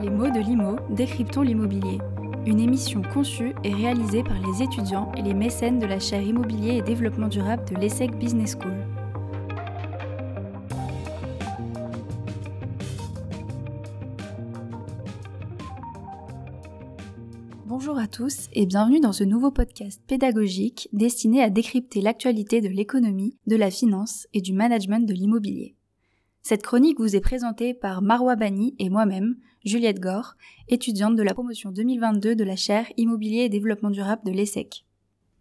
Les mots de l'IMO, décryptons l'immobilier. Une émission conçue et réalisée par les étudiants et les mécènes de la chaire Immobilier et Développement Durable de l'ESSEC Business School. Bonjour à tous et bienvenue dans ce nouveau podcast pédagogique destiné à décrypter l'actualité de l'économie, de la finance et du management de l'immobilier. Cette chronique vous est présentée par Marwa Bani et moi-même, Juliette Gore, étudiante de la promotion 2022 de la chaire Immobilier et Développement Durable de l'ESSEC.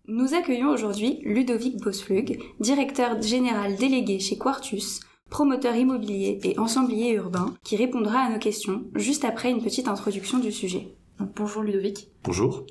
Nous accueillons aujourd'hui Ludovic Bosflug, directeur général délégué chez Quartus, promoteur immobilier et ensemblier urbain, qui répondra à nos questions juste après une petite introduction du sujet. bonjour Ludovic. Bonjour.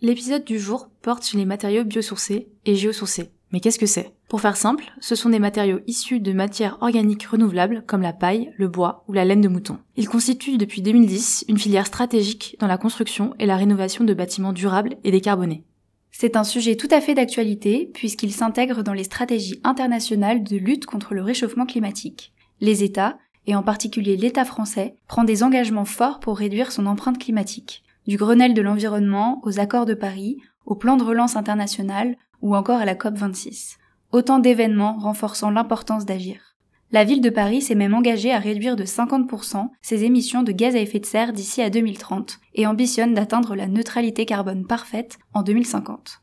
L'épisode du jour porte sur les matériaux biosourcés et géosourcés. Mais qu'est-ce que c'est? Pour faire simple, ce sont des matériaux issus de matières organiques renouvelables comme la paille, le bois ou la laine de mouton. Ils constituent depuis 2010 une filière stratégique dans la construction et la rénovation de bâtiments durables et décarbonés. C'est un sujet tout à fait d'actualité puisqu'il s'intègre dans les stratégies internationales de lutte contre le réchauffement climatique. Les États, et en particulier l'État français, prend des engagements forts pour réduire son empreinte climatique. Du Grenelle de l'environnement aux accords de Paris, au plan de relance international ou encore à la COP26. Autant d'événements renforçant l'importance d'agir. La ville de Paris s'est même engagée à réduire de 50% ses émissions de gaz à effet de serre d'ici à 2030 et ambitionne d'atteindre la neutralité carbone parfaite en 2050.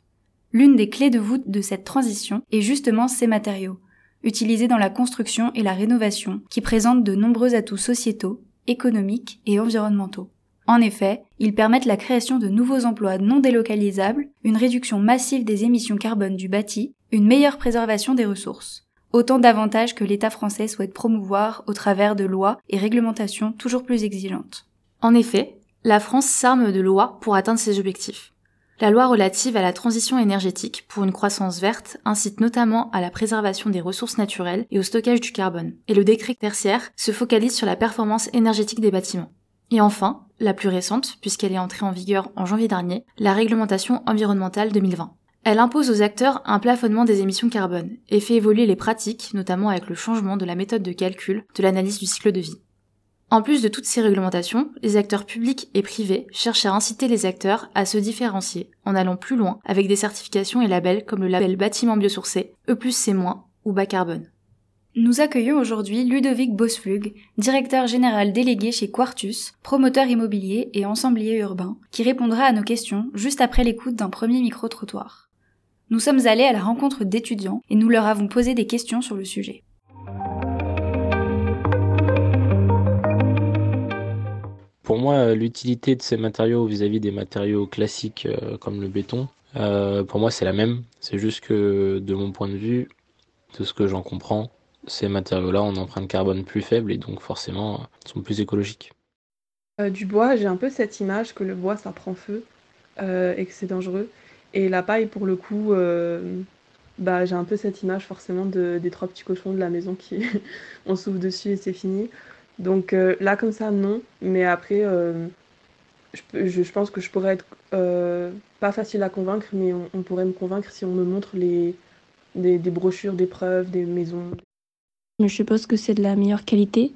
L'une des clés de voûte de cette transition est justement ces matériaux, utilisés dans la construction et la rénovation, qui présentent de nombreux atouts sociétaux, économiques et environnementaux. En effet, ils permettent la création de nouveaux emplois non délocalisables, une réduction massive des émissions carbone du bâti, une meilleure préservation des ressources. Autant d'avantages que l'État français souhaite promouvoir au travers de lois et réglementations toujours plus exigeantes. En effet, la France s'arme de lois pour atteindre ses objectifs. La loi relative à la transition énergétique pour une croissance verte incite notamment à la préservation des ressources naturelles et au stockage du carbone. Et le décret tertiaire se focalise sur la performance énergétique des bâtiments. Et enfin, la plus récente, puisqu'elle est entrée en vigueur en janvier dernier, la réglementation environnementale 2020. Elle impose aux acteurs un plafonnement des émissions carbone et fait évoluer les pratiques, notamment avec le changement de la méthode de calcul de l'analyse du cycle de vie. En plus de toutes ces réglementations, les acteurs publics et privés cherchent à inciter les acteurs à se différencier en allant plus loin avec des certifications et labels comme le label bâtiment biosourcé, E+, C- ou bas carbone. Nous accueillons aujourd'hui Ludovic Bosflug, directeur général délégué chez Quartus, promoteur immobilier et ensemblier urbain, qui répondra à nos questions juste après l'écoute d'un premier micro-trottoir. Nous sommes allés à la rencontre d'étudiants et nous leur avons posé des questions sur le sujet. Pour moi, l'utilité de ces matériaux vis-à-vis des matériaux classiques euh, comme le béton, euh, pour moi c'est la même. C'est juste que de mon point de vue, de ce que j'en comprends, ces matériaux-là ont une empreinte carbone plus faible et donc forcément sont plus écologiques. Euh, du bois, j'ai un peu cette image que le bois ça prend feu euh, et que c'est dangereux. Et la paille, pour le coup, euh, bah, j'ai un peu cette image forcément de, des trois petits cochons de la maison qui on souffle dessus et c'est fini. Donc euh, là, comme ça, non. Mais après, euh, je, pense que je pourrais être euh, pas facile à convaincre, mais on, pourrait me convaincre si on me montre les, des brochures, des preuves, des maisons. Je suppose que c'est de la meilleure qualité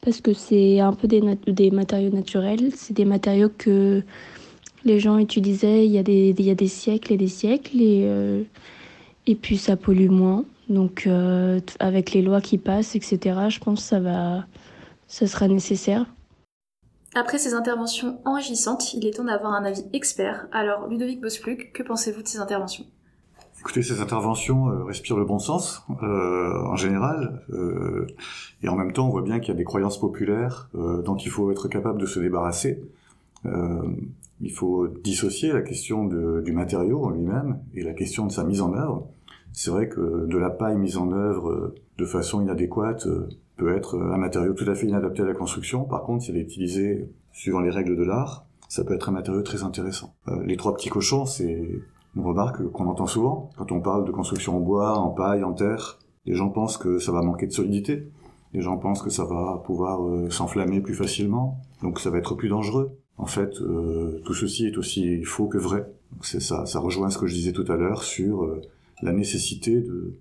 parce que c'est un peu des, matériaux naturels. C'est des matériaux que les gens utilisaient il y a des, siècles et des siècles et, euh, et puis ça pollue moins. Donc euh, avec les lois qui passent, etc., je pense que ça, va, ça sera nécessaire. Après ces interventions enrichissantes, il est temps d'avoir un avis expert. Alors Ludovic Bosflug, que pensez-vous de ces interventions? Écoutez, ces interventions euh, respirent le bon sens euh, en général, euh, et en même temps, on voit bien qu'il y a des croyances populaires euh, dont il faut être capable de se débarrasser. Euh, il faut dissocier la question du matériau en lui-même et la question de sa mise en œuvre. C'est vrai que de la paille mise en œuvre de façon inadéquate peut être un matériau tout à fait inadapté à la construction. Par contre, si elle est utilisée suivant les règles de l'art, ça peut être un matériau très intéressant. les trois petits cochons, c'est une remarque qu'on entend souvent quand on parle de construction en bois, en paille, en terre. Les gens pensent que ça va manquer de solidité. Les gens pensent que ça va pouvoir euh, s'enflammer plus facilement, donc ça va être plus dangereux. En fait, euh, tout ceci est aussi faux que vrai. C'est ça, ça rejoint ce que je disais tout à l'heure sur euh, la nécessité de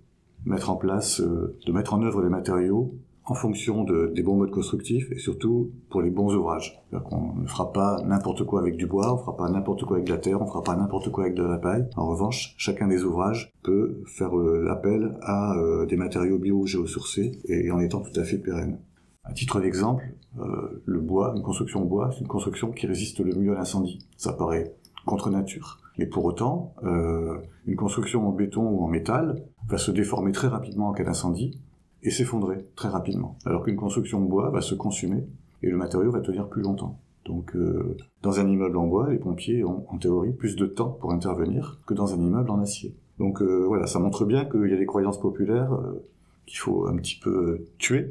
mettre en place, de mettre en œuvre les matériaux en fonction de, des bons modes constructifs et surtout pour les bons ouvrages. On ne fera pas n'importe quoi avec du bois, on ne fera pas n'importe quoi avec de la terre, on ne fera pas n'importe quoi avec de la paille. En revanche, chacun des ouvrages peut faire euh, l'appel à euh, des matériaux bio-géosourcés et en étant tout à fait pérenne. À titre d'exemple, euh, le bois, une construction en bois, c'est une construction qui résiste le mieux à l'incendie. Ça paraît contre nature. Mais pour autant, euh, une construction en béton ou en métal va se déformer très rapidement en cas d'incendie et s'effondrer très rapidement. Alors qu'une construction en bois va se consumer et le matériau va tenir plus longtemps. Donc euh, dans un immeuble en bois, les pompiers ont en théorie plus de temps pour intervenir que dans un immeuble en acier. Donc euh, voilà, ça montre bien qu'il y a des croyances populaires euh, qu'il faut un petit peu tuer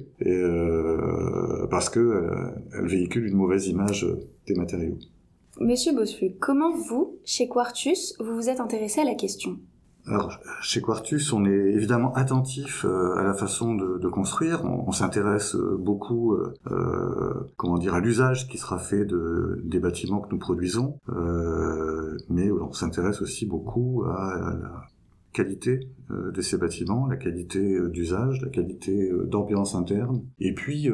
parce que elles véhiculent une mauvaise image des matériaux. Monsieur Bossuet, comment vous, chez Quartus, vous vous êtes intéressé à la question? Alors, chez Quartus, on est évidemment attentif euh, à la façon de, construire. On, s'intéresse euh, beaucoup, euh, euh, comment dire, à l'usage qui sera fait de, des bâtiments que nous produisons, euh, mais on s'intéresse aussi beaucoup à, à la qualité euh, de ces bâtiments, la qualité euh, d'usage, la qualité euh, d'ambiance interne, et puis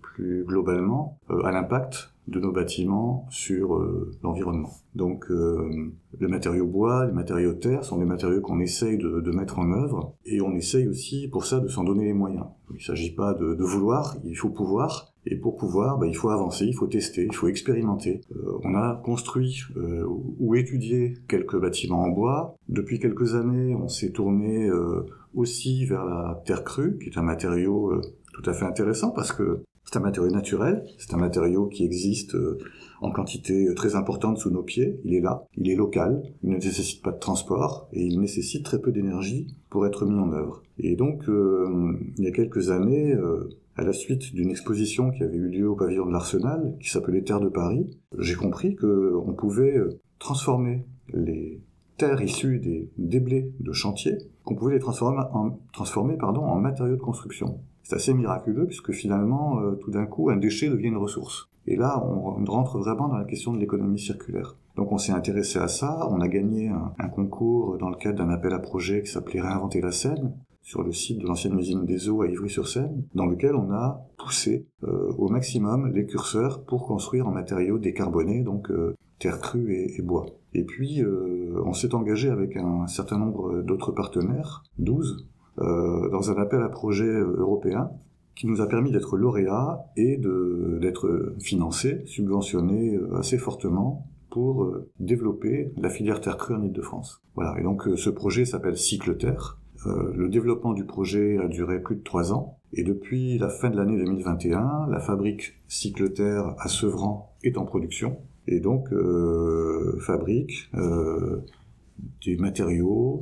plus globalement à l'impact de nos bâtiments sur euh, l'environnement. Donc euh, le matériau bois, les matériaux terre sont des matériaux qu'on essaye de, mettre en œuvre et on essaye aussi pour ça de s'en donner les moyens. Il ne s'agit pas de, de, vouloir, il faut pouvoir. Et pour pouvoir, bah, il faut avancer, il faut tester, il faut expérimenter. Euh, on a construit euh, ou étudié quelques bâtiments en bois. Depuis quelques années, on s'est tourné aussi vers la terre crue, qui est un matériau tout à fait intéressant parce que c'est un matériau naturel, c'est un matériau qui existe euh, en quantité très importante sous nos pieds, il est là, il est local, il ne nécessite pas de transport et il nécessite très peu d'énergie pour être mis en œuvre. Et donc, euh, il y a quelques années, euh, à la suite d'une exposition qui avait eu lieu au pavillon de l'Arsenal, qui s'appelait Terre de Paris, j'ai compris qu'on pouvait transformer les terres issues des déblais de chantier, qu'on pouvait les transformer, en matériaux de construction. C'est assez miraculeux puisque finalement, euh, tout d'un coup, un déchet devient une ressource. Et là, on, rentre vraiment dans la question de l'économie circulaire. Donc on s'est intéressé à ça, on a gagné un, concours dans le cadre d'un appel à projet qui s'appelait Réinventer la Seine, sur le site de l'ancienne usine des eaux à Ivry-sur-Seine, dans lequel on a poussé euh, au maximum les curseurs pour construire en matériaux décarbonés, donc euh, terre crue et, bois. Et puis on s'est engagé avec un certain nombre d'autres partenaires, 12, euh, dans un appel à projet euh, européen qui nous a permis d'être lauréats et d'être financés, subventionnés euh, assez fortement pour développer la filière terre crue en Ile-de-France. Voilà, et donc ce projet s'appelle Cycle Terre. Euh, le développement du projet a duré plus de trois ans, et depuis la fin de l'année 2021, la fabrique Cycle Terre à Sevran est en production, et donc euh, fabrique euh, des matériaux,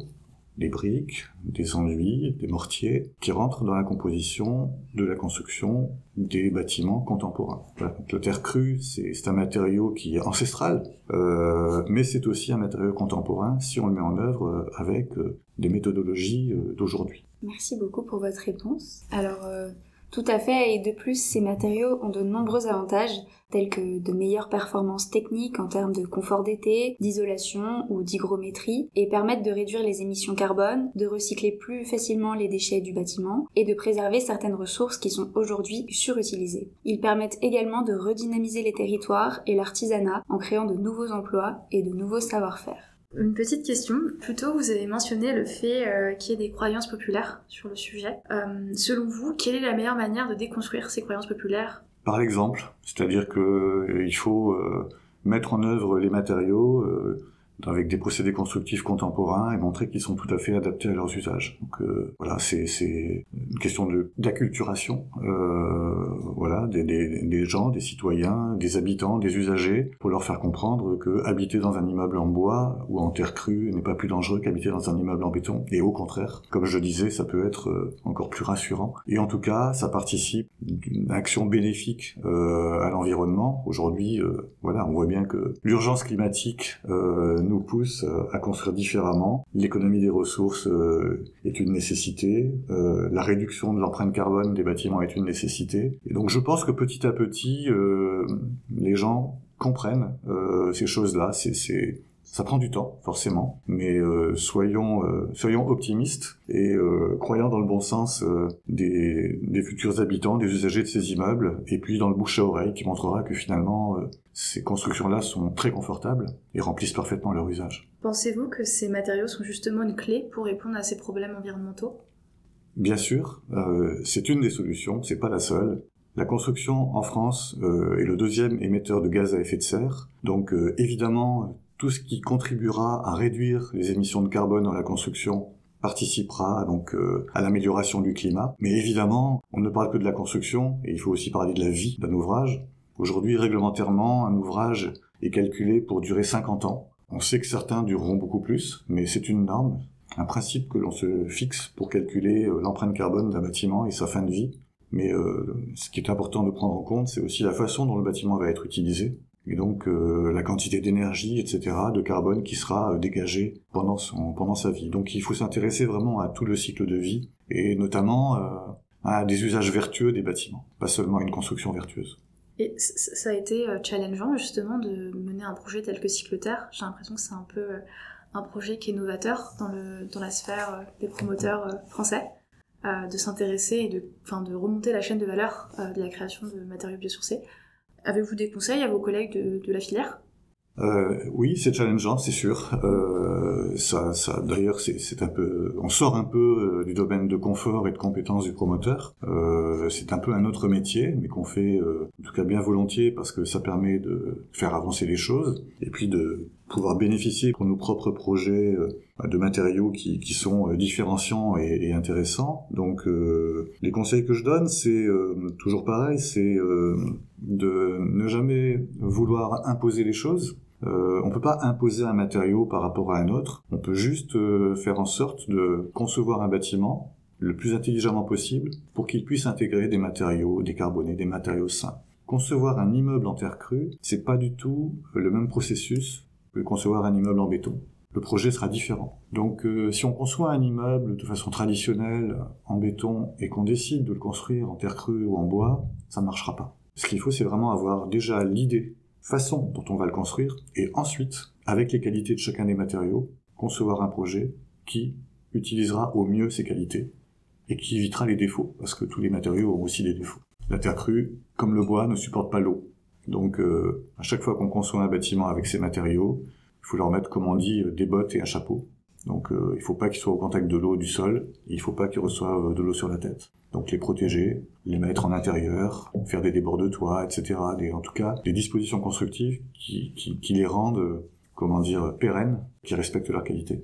des briques, des enduits, des mortiers, qui rentrent dans la composition de la construction des bâtiments contemporains. Voilà. Le terre crue, c'est un matériau qui est ancestral, euh, mais c'est aussi un matériau contemporain si on le met en œuvre euh, avec euh, des méthodologies d'aujourd'hui. Merci beaucoup pour votre réponse. Alors, tout à fait, et de plus, ces matériaux ont de nombreux avantages, tels que de meilleures performances techniques en termes de confort d'été, d'isolation ou d'hygrométrie, et permettent de réduire les émissions carbone, de recycler plus facilement les déchets du bâtiment, et de préserver certaines ressources qui sont aujourd'hui surutilisées. Ils permettent également de redynamiser les territoires et l'artisanat en créant de nouveaux emplois et de nouveaux savoir-faire. Une petite question. Plus tôt, vous avez mentionné le fait euh, qu'il y ait des croyances populaires sur le sujet. Euh, selon vous, quelle est la meilleure manière de déconstruire ces croyances populaires? Par l'exemple, c'est-à-dire que euh, faut mettre en œuvre les matériaux avec des procédés constructifs contemporains et montrer qu'ils sont tout à fait adaptés à leurs usages. Donc euh, voilà, c'est une question d'acculturation, euh, voilà, des, des, des gens, des citoyens, des habitants, des usagers, pour leur faire comprendre que habiter dans un immeuble en bois ou en terre crue n'est pas plus dangereux qu'habiter dans un immeuble en béton. Et au contraire, comme je disais, ça peut être euh, encore plus rassurant. Et en tout cas, ça participe d'une action bénéfique euh, à l'environnement. Aujourd'hui, euh, voilà, on voit bien que l'urgence climatique euh, nous pousse euh, à construire différemment. L'économie des ressources euh, est une nécessité. Euh, la réduction de l'empreinte carbone des bâtiments est une nécessité. Et donc je pense que petit à petit, les gens comprennent ces choses-là. Ça prend du temps, forcément, mais euh, soyons, euh, soyons optimistes et euh, croyant dans le bon sens des, des, futurs habitants, des usagers de ces immeubles, et puis dans le bouche à oreille qui montrera que finalement ces constructions-là sont très confortables et remplissent parfaitement leur usage. Pensez-vous que ces matériaux sont justement une clé pour répondre à ces problèmes environnementaux? Bien sûr, c'est une des solutions, c'est pas la seule. La construction en France euh, est le deuxième émetteur de gaz à effet de serre. Donc euh, évidemment, tout ce qui contribuera à réduire les émissions de carbone dans la construction participera donc euh, à l'amélioration du climat. Mais évidemment, on ne parle que de la construction et il faut aussi parler de la vie d'un ouvrage. Aujourd'hui, réglementairement, un ouvrage est calculé pour durer 50 ans. On sait que certains dureront beaucoup plus, mais c'est une norme, un principe que l'on se fixe pour calculer l'empreinte carbone d'un bâtiment et sa fin de vie. Mais euh, ce qui est important de prendre en compte, c'est aussi la façon dont le bâtiment va être utilisé, et donc euh, la quantité d'énergie, etc., de carbone qui sera euh, dégagée pendant, son, pendant sa vie. Donc il faut s'intéresser vraiment à tout le cycle de vie, et notamment à des usages vertueux des bâtiments, pas seulement une construction vertueuse. Et ça a été challengeant justement de mener un projet tel que Cycloterre. J'ai l'impression que c'est un peu un projet qui est novateur dans, le, dans la sphère des promoteurs français de s'intéresser et de, de remonter la chaîne de valeur euh, de la création de matériaux biosourcés. Avez-vous des conseils à vos collègues de, la filière? Euh, oui, c'est challengeant, c'est sûr. Euh, ça, d'ailleurs, c'est un peu, on sort un peu euh, du domaine de confort et de compétences du promoteur. C'est un peu un autre métier, mais qu'on fait, en tout cas bien volontiers, parce que ça permet de faire avancer les choses et puis de pouvoir bénéficier pour nos propres projets de matériaux qui, qui sont différenciants et, et intéressants. Donc, les conseils que je donne, c'est toujours pareil, c'est de ne jamais vouloir imposer les choses euh, on peut pas imposer un matériau par rapport à un autre. On peut juste euh, faire en sorte de concevoir un bâtiment le plus intelligemment possible pour qu'il puisse intégrer des matériaux décarbonés, des matériaux sains. Concevoir un immeuble en terre crue, c'est pas du tout le même processus que concevoir un immeuble en béton. Le projet sera différent. Donc euh, si on conçoit un immeuble de façon traditionnelle en béton et qu'on décide de le construire en terre crue ou en bois, ça ne marchera pas. Ce qu'il faut, c'est vraiment avoir déjà l'idée façon dont on va le construire, et ensuite, avec les qualités de chacun des matériaux, concevoir un projet qui utilisera au mieux ces qualités et qui évitera les défauts, parce que tous les matériaux ont aussi des défauts. La terre crue, comme le bois, ne supporte pas l'eau. Donc, euh, à chaque fois qu'on conçoit un bâtiment avec ces matériaux, il faut leur mettre, comme on dit, des bottes et un chapeau. Donc, euh, il ne faut pas qu'ils soient au contact de l'eau du sol, il ne faut pas qu'ils reçoivent de l'eau sur la tête. Donc les protéger, les mettre en intérieur, faire des débords de toit, etc. En tout cas, des dispositions constructives qui, les rendent, comment dire, pérennes, qui respectent leur qualité.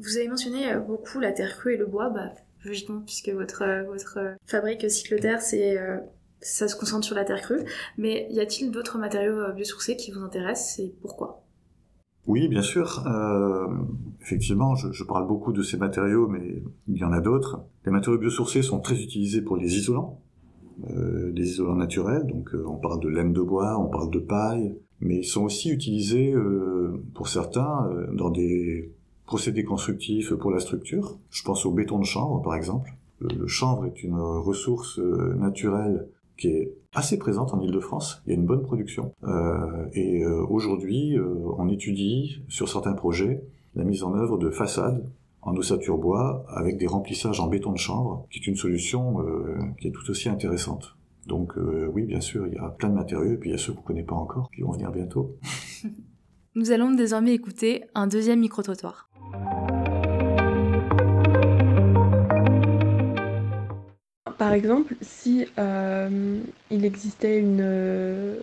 Vous avez mentionné euh, beaucoup la terre crue et le bois, bah, logiquement, puisque votre, euh, votre fabrique cycloterre, euh, ça se concentre sur la terre crue. Mais y a-t-il d'autres matériaux biosourcés qui vous intéressent et pourquoi? Oui, bien sûr. Euh, effectivement, je, parle beaucoup de ces matériaux, mais il y en a d'autres. Les matériaux biosourcés sont très utilisés pour les isolants, euh, des isolants naturels. Donc, euh, on parle de laine de bois, on parle de paille, mais ils sont aussi utilisés euh, pour certains dans des procédés constructifs pour la structure. Je pense au béton de chanvre, par exemple. Le, chanvre est une ressource naturelle qui est assez présente en Ile-de-France. Il y a une bonne production. Euh, et euh, aujourd'hui, euh, on étudie sur certains projets la mise en œuvre de façades en ossature bois avec des remplissages en béton de chanvre, qui est une solution qui est tout aussi intéressante. Donc oui, bien sûr, il y a plein de matériaux, et puis il y a ceux qu'on ne connaît pas encore, qui vont venir bientôt. Nous allons désormais écouter un deuxième micro-trottoir. Par exemple, si euh, il existait une, euh,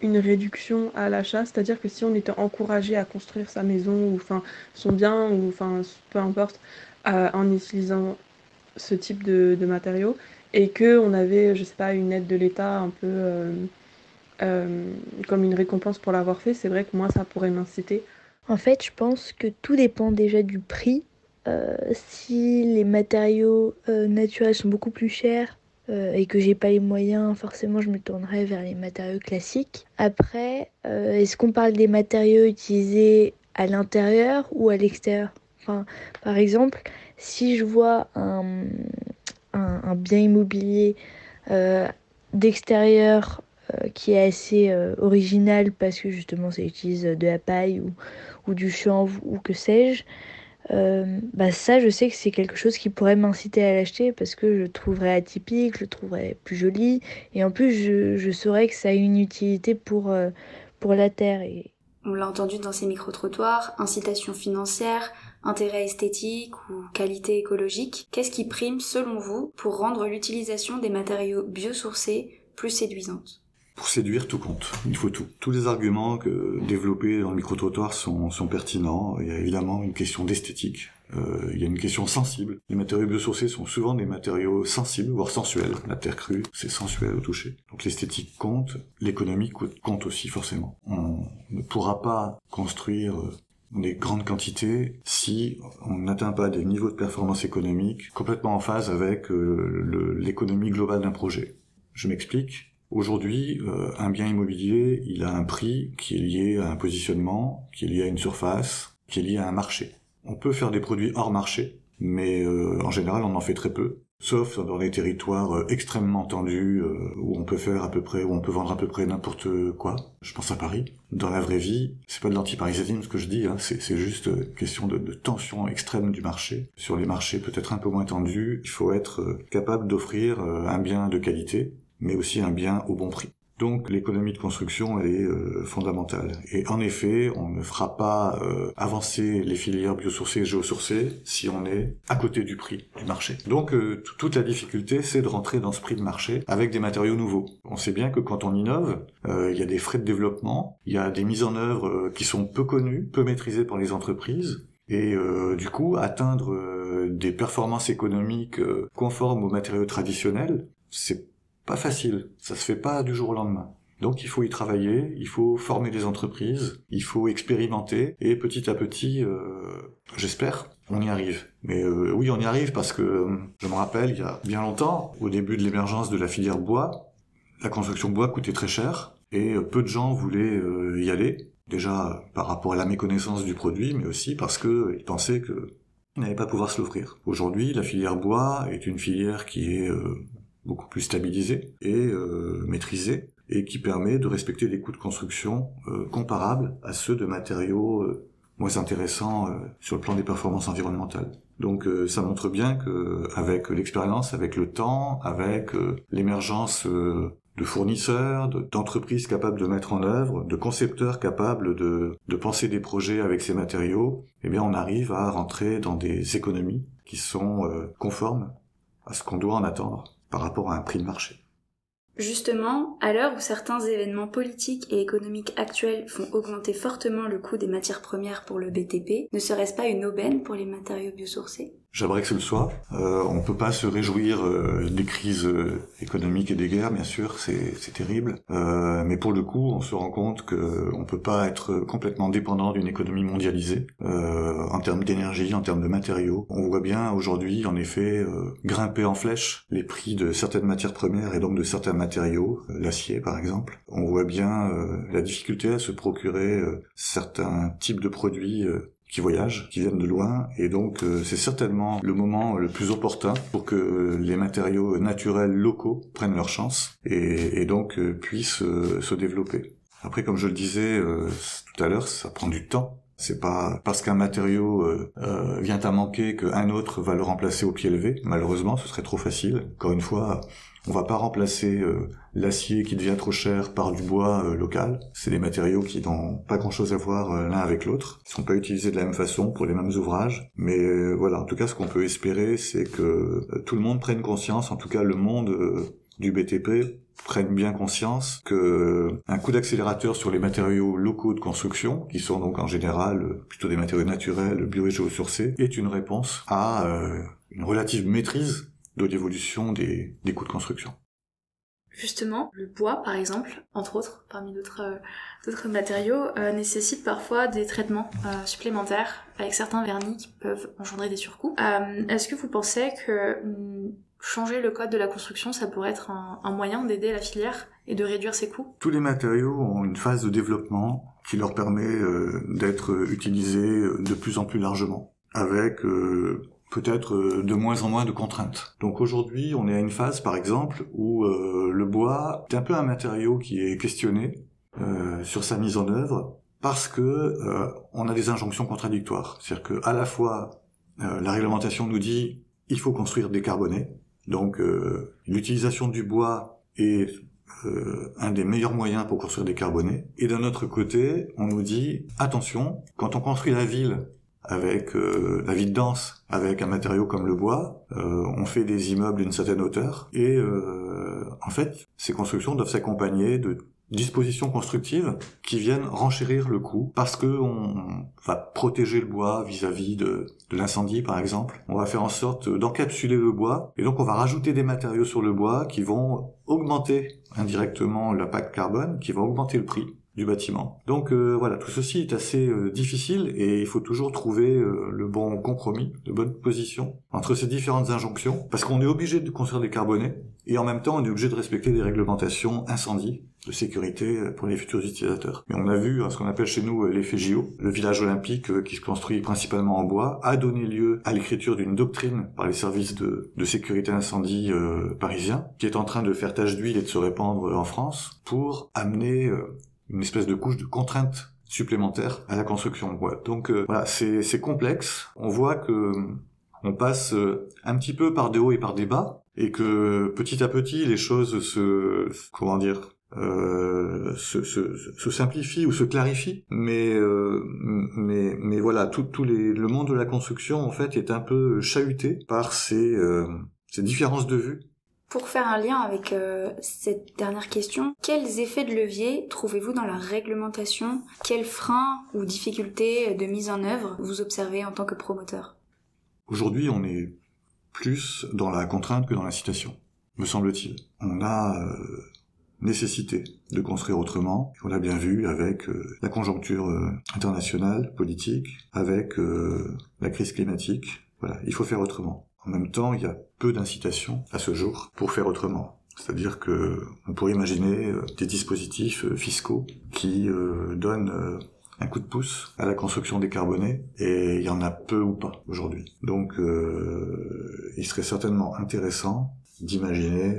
une réduction à l'achat, c'est-à-dire que si on était encouragé à construire sa maison ou enfin son bien ou enfin peu importe euh, en utilisant ce type de, matériaux et que on avait je sais pas une aide de l'État un peu comme une récompense pour l'avoir fait, c'est vrai que moi ça pourrait m'inciter. En fait, je pense que tout dépend déjà du prix euh, si les matériaux euh, naturels sont beaucoup plus chers euh, et que j'ai pas les moyens, forcément je me tournerai vers les matériaux classiques. Après, est-ce qu'on parle des matériaux utilisés à l'intérieur ou à l'extérieur? Enfin, Par exemple, si je vois un, bien immobilier d'extérieur qui est assez original parce que justement ça utilise de la paille ou, ou du chanvre ou que sais-je. Bah ça, je sais que c'est quelque chose qui pourrait m'inciter à l'acheter parce que je le trouverais atypique, je le trouverais plus joli et en plus je, saurais que ça a une utilité pour, pour la terre. Et... On l'a entendu dans ces micro-trottoirs, incitation financière, intérêt esthétique ou qualité écologique. Qu'est-ce qui prime selon vous pour rendre l'utilisation des matériaux biosourcés plus séduisante? Pour séduire, tout compte. Il faut tout. Tous les arguments que développés dans le micro-trottoir sont, pertinents. Il y a évidemment une question d'esthétique. Euh, il y a une question sensible. Les matériaux biosourcés sont souvent des matériaux sensibles, voire sensuels. La terre crue, c'est sensuel au toucher. Donc l'esthétique compte, l'économie compte aussi forcément. On ne pourra pas construire euh, des grandes quantités si on n'atteint pas des niveaux de performance économique complètement en phase avec euh, l'économie globale d'un projet. Je m'explique. Aujourd'hui, euh, un bien immobilier, il a un prix qui est lié à un positionnement, qui est lié à une surface, qui est lié à un marché. On peut faire des produits hors marché, mais euh, en général, on en fait très peu. Sauf dans des territoires euh, extrêmement tendus où on peut faire à peu près, où on peut vendre à peu près n'importe quoi. Je pense à Paris. Dans la vraie vie, c'est pas de l'anti-parisianisme ce que je dis, hein. c'est juste question de, de, tension extrême du marché. Sur les marchés peut-être un peu moins tendus, il faut être capable d'offrir un bien de qualité mais aussi un bien au bon prix. Donc l'économie de construction est euh, fondamentale. Et en effet, on ne fera pas euh, avancer les filières biosourcées et géosourcées si on est à côté du prix du marché. Donc euh, toute la difficulté, c'est de rentrer dans ce prix de marché avec des matériaux nouveaux. On sait bien que quand on innove, il y a des frais de développement, il y a des mises en œuvre qui sont peu connues, peu maîtrisées par les entreprises. Et du coup, atteindre des performances économiques conformes aux matériaux traditionnels, c'est pas facile. Ça se fait pas du jour au lendemain. Donc il faut y travailler, il faut former des entreprises, il faut expérimenter et petit à petit, euh, j'espère, on y arrive. Mais euh, oui, on y arrive parce que euh, je me rappelle, il y a bien longtemps, au début de l'émergence de la filière bois, la construction bois coûtait très cher et peu de gens voulaient y aller. Déjà par rapport à la méconnaissance du produit, mais aussi parce qu'ils pensaient qu'ils n'allaient pas pouvoir se l'offrir. Aujourd'hui, la filière bois est une filière qui est beaucoup plus stabilisé et euh, maîtrisé et qui permet de respecter des coûts de construction euh, comparables à ceux de matériaux euh, moins intéressants sur le plan des performances environnementales. Donc ça montre bien que avec l'expérience, avec le temps, avec l'émergence de fournisseurs, d'entreprises capables de mettre en œuvre, de concepteurs capables de, penser des projets avec ces matériaux, eh bien on arrive à rentrer dans des économies qui sont conformes à ce qu'on doit en attendre par rapport à un prix de marché. Justement, à l'heure où certains événements politiques et économiques actuels font augmenter fortement le coût des matières premières pour le BTP, ne serait-ce pas une aubaine pour les matériaux biosourcés? J'aimerais que ce le soit. Euh, on peut pas se réjouir euh, des crises euh, économiques et des guerres, bien sûr, c'est terrible. Euh, mais pour le coup, on se rend compte que on peut pas être complètement dépendant d'une économie mondialisée euh, en termes d'énergie, en termes de matériaux. On voit bien aujourd'hui, en effet, grimper en flèche les prix de certaines matières premières et donc de certains matériaux, l'acier par exemple. On voit bien la difficulté à se procurer certains types de produits qui voyagent, qui viennent de loin, et donc euh, c'est certainement le moment le plus opportun pour que les matériaux naturels locaux prennent leur chance et, et donc euh, puissent euh, se développer. Après, comme je le disais tout à l'heure, ça prend du temps. C'est pas parce qu'un matériau vient à manquer qu'un autre va le remplacer au pied levé. Malheureusement, ce serait trop facile. Encore une fois, on va pas remplacer euh, l'acier qui devient trop cher par du bois euh, local. C'est des matériaux qui n'ont pas grand-chose à voir euh, l'un avec l'autre. Ils sont pas utilisés de la même façon pour les mêmes ouvrages. Mais voilà, en tout cas, ce qu'on peut espérer, c'est que tout le monde prenne conscience, en tout cas le monde du BTP prenne bien conscience que un coup d'accélérateur sur les matériaux locaux de construction, qui sont donc en général plutôt des matériaux naturels, bio et est une réponse à une relative maîtrise de l'évolution des, des coûts de construction. Justement, le bois, par exemple, entre autres, parmi d'autres euh, matériaux, euh, nécessite parfois des traitements euh, supplémentaires avec certains vernis qui peuvent engendrer des surcoûts. Est-ce que vous pensez que hum, changer le code de la construction, ça pourrait être un, un moyen d'aider la filière et de réduire ses coûts? Tous les matériaux ont une phase de développement qui leur permet d'être utilisés de plus en plus largement, avec peut-être euh, de moins en moins de contraintes. Donc aujourd'hui, on est à une phase, par exemple, où euh, le bois est un peu un matériau qui est questionné euh, sur sa mise en œuvre parce que on a des injonctions contradictoires. C'est-à-dire que à la fois la réglementation nous dit il faut construire décarboné, donc l'utilisation du bois est un des meilleurs moyens pour construire décarboné. Et d'un autre côté, on nous dit attention, quand on construit la ville avec euh, la vie dense, avec un matériau comme le bois, euh, on fait des immeubles d'une certaine hauteur, et euh, en fait, ces constructions doivent s'accompagner de dispositions constructives qui viennent renchérir le coût parce que on va protéger le bois vis-à-vis de, de l'incendie par exemple. On va faire en sorte d'encapsuler le bois et donc on va rajouter des matériaux sur le bois qui vont augmenter indirectement l'impact carbone, qui vont augmenter le prix du bâtiment. Donc euh, voilà, tout ceci est assez euh, difficile et il faut toujours trouver euh, le bon compromis, de bonne position entre ces différentes injonctions, parce qu'on est obligé de construire des carbonés et en même temps on est obligé de respecter des réglementations incendie de sécurité pour les futurs utilisateurs. Mais on a vu ce qu'on appelle chez nous l'effet JO, le village olympique qui se construit principalement en bois, a donné lieu à l'écriture d'une doctrine par les services de, de sécurité incendie parisiens, qui est en train de faire tache d'huile et de se répandre en France pour amener une espèce de couche de contraintes supplémentaires à la construction. Donc euh, voilà, c'est complexe. On voit que on passe euh, un petit peu par des hauts et par des bas, et que petit à petit les choses se comment dire euh, se, ou se clarifient. Mais euh, mais mais voilà, tout, le monde de la construction en fait est un peu chahuté par ces ces différences de vue pour faire un lien avec euh, cette dernière question, quels effets de levier trouvez-vous dans la réglementation? Quels freins ou difficultés de mise en œuvre vous observez en tant que promoteur? Aujourd'hui, on est plus dans la contrainte que dans l'incitation, me semble-t-il. On a euh, nécessité de construire autrement. On l'a bien vu avec euh, la conjoncture internationale, politique, avec la crise climatique. Voilà, il faut faire autrement. En même temps, il y a peu d'incitation à ce jour pour faire autrement. C'est-à-dire que on pourrait imaginer euh, des dispositifs euh, fiscaux qui euh, donnent un coup de pouce à la construction décarbonée et il y en a peu ou pas aujourd'hui. Donc il serait certainement intéressant d'imaginer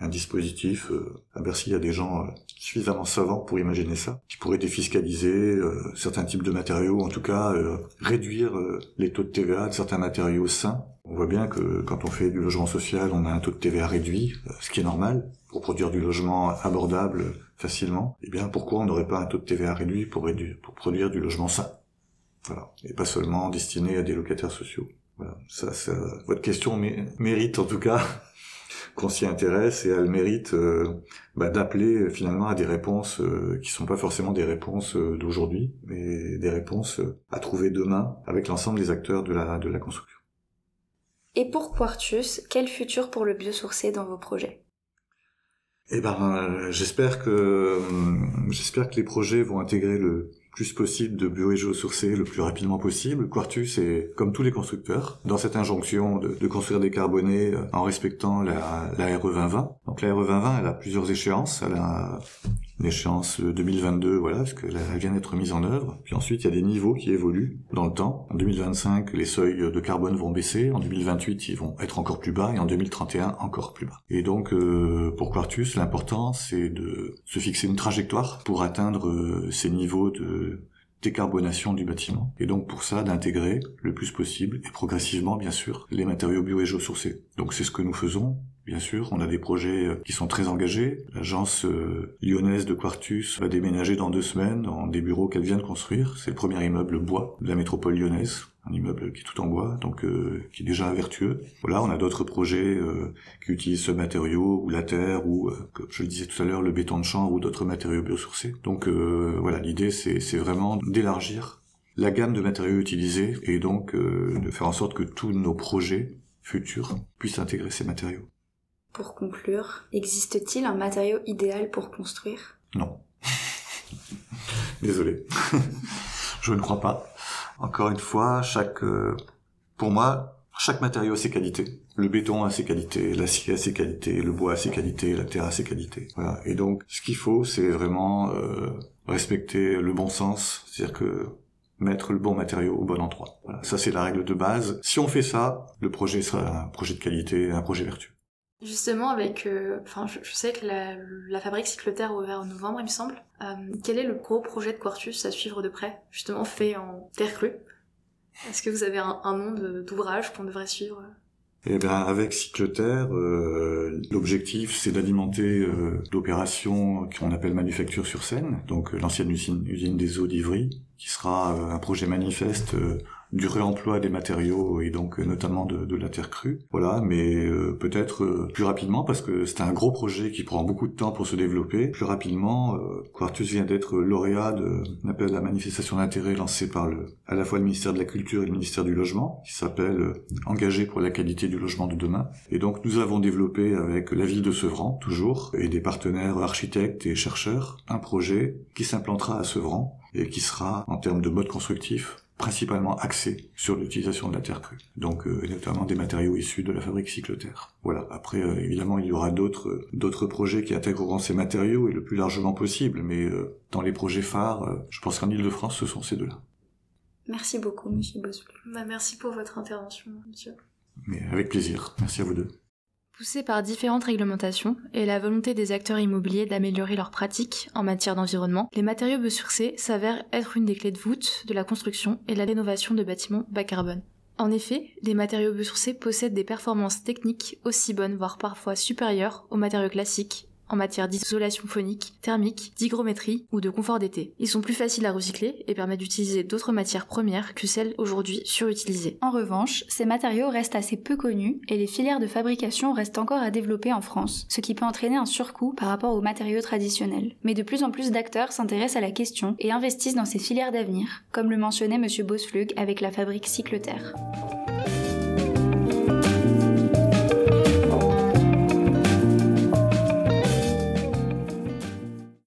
un dispositif. à Bercy, il y a des gens suffisamment savants pour imaginer ça, qui pourraient défiscaliser certains types de matériaux, en tout cas réduire les taux de TVA de certains matériaux sains on voit bien que quand on fait du logement social, on a un taux de TVA réduit, euh, ce qui est normal, pour produire du logement abordable facilement. Eh bien, pourquoi on n'aurait pas un taux de TVA réduit pour, pour produire du logement sain? Voilà. Et pas seulement destiné à des locataires sociaux. Voilà. Ça, ça votre question mérite en tout cas qu'on s'y intéresse et elle mérite euh, bah, d'appeler finalement à des réponses euh, qui sont pas forcément des réponses d'aujourd'hui, mais des réponses à trouver demain avec l'ensemble des acteurs de la, de la construction. Et pour Quartus, quel futur pour le biosourcé dans vos projets? Eh ben, j'espère que j'espère que les projets vont intégrer le plus possible de bio et géosourcés le plus rapidement possible. Quartus est, comme tous les constructeurs, dans cette injonction de, de construire des carbonés euh, en respectant la, la RE 2020. Donc la RE 2020, elle a plusieurs échéances. Elle a une échéance 2022, voilà, parce qu'elle vient d'être mise en œuvre. Puis ensuite, il y a des niveaux qui évoluent dans le temps. En 2025, les seuils de carbone vont baisser. En 2028, ils vont être encore plus bas. Et en 2031, encore plus bas. Et donc, euh, pour Quartus, l'important, c'est de se fixer une trajectoire pour atteindre euh, ces niveaux de décarbonation du bâtiment. Et donc pour ça, d'intégrer le plus possible, et progressivement bien sûr, les matériaux bio et géosourcés. Donc c'est ce que nous faisons Bien sûr, on a des projets euh, qui sont très engagés. L'agence euh, lyonnaise de Quartus va déménager dans deux semaines dans des bureaux qu'elle vient de construire. C'est le premier immeuble bois de la métropole lyonnaise un immeuble qui est tout en bois, donc euh, qui est déjà vertueux. Voilà, on a d'autres projets qui utilisent ce matériau ou la terre ou, comme je le disais tout à l'heure, le béton de chanvre ou d'autres matériaux biosourcés. Donc voilà, l'idée c'est vraiment d'élargir la gamme de matériaux utilisés et donc de faire en sorte que tous nos projets futurs puissent intégrer ces matériaux. Pour conclure, existe-t-il un matériau idéal pour construire? Non. Désolé. Je ne crois pas. Encore une fois, chaque, euh, pour moi, chaque matériau a ses qualités. Le béton a ses qualités, l'acier a ses qualités, le bois a ses qualités, la terre a ses qualités. Voilà. Et donc, ce qu'il faut, c'est vraiment euh, respecter le bon sens. C'est-à-dire que mettre le bon matériau au bon endroit. Voilà, ça c'est la règle de base. Si on fait ça, le projet sera un projet de qualité, un projet vertueux. Justement, avec, euh, enfin, je, sais que la, fabrique Cycloterre a ouvert en novembre, il me semble. Euh, quel est le gros projet de Quartus à suivre de près, justement fait en terre crue? Est-ce que vous avez un, un nom d'ouvrage qu'on devrait suivre? Eh bien, avec Cycleterre, euh, l'objectif c'est d'alimenter euh, l'opération qu'on appelle manufacture sur scène, donc l'ancienne usine, usine, des eaux d'Ivry, qui sera un projet manifeste du réemploi des matériaux et donc euh, notamment de, de la terre crue. Voilà, mais euh, peut-être euh, plus rapidement parce que c'est un gros projet qui prend beaucoup de temps pour se développer. Plus rapidement, Quartus vient d'être lauréat de l'appel à la manifestation d'intérêt lancé par le, à la fois le ministère de la Culture et le ministère du Logement, qui s'appelle Engagé pour la qualité du logement de demain. Et donc nous avons développé avec la ville de Sevran, toujours, et des partenaires architectes et chercheurs, un projet qui s'implantera à Sevran et qui sera, en termes de mode constructif, principalement axé sur l'utilisation de la terre crue, donc euh, notamment des matériaux issus de la fabrique cycloterre. Voilà. Après, euh, évidemment, il y aura d'autres d'autres projets qui intégreront ces matériaux et le plus largement possible, mais euh, dans les projets phares, je pense qu'en Ile-de-France, ce sont ces deux-là. Merci beaucoup, Monsieur Bossuet. Bah, merci pour votre intervention, Monsieur. Mais avec plaisir. Merci à vous deux. Poussés par différentes réglementations et la volonté des acteurs immobiliers d'améliorer leurs pratiques en matière d'environnement, les matériaux biosourcés s'avèrent être une des clés de voûte de la construction et de la rénovation de bâtiments bas carbone. En effet, les matériaux biosourcés possèdent des performances techniques aussi bonnes, voire parfois supérieures aux matériaux classiques en matière d'isolation phonique, thermique, d'hygrométrie ou de confort d'été. Ils sont plus faciles à recycler et permettent d'utiliser d'autres matières premières que celles aujourd'hui surutilisées. En revanche, ces matériaux restent assez peu connus et les filières de fabrication restent encore à développer en France, ce qui peut entraîner un surcoût par rapport aux matériaux traditionnels. Mais de plus en plus d'acteurs s'intéressent à la question et investissent dans ces filières d'avenir, comme le mentionnait M. Bosflug avec la fabrique Cycleterre.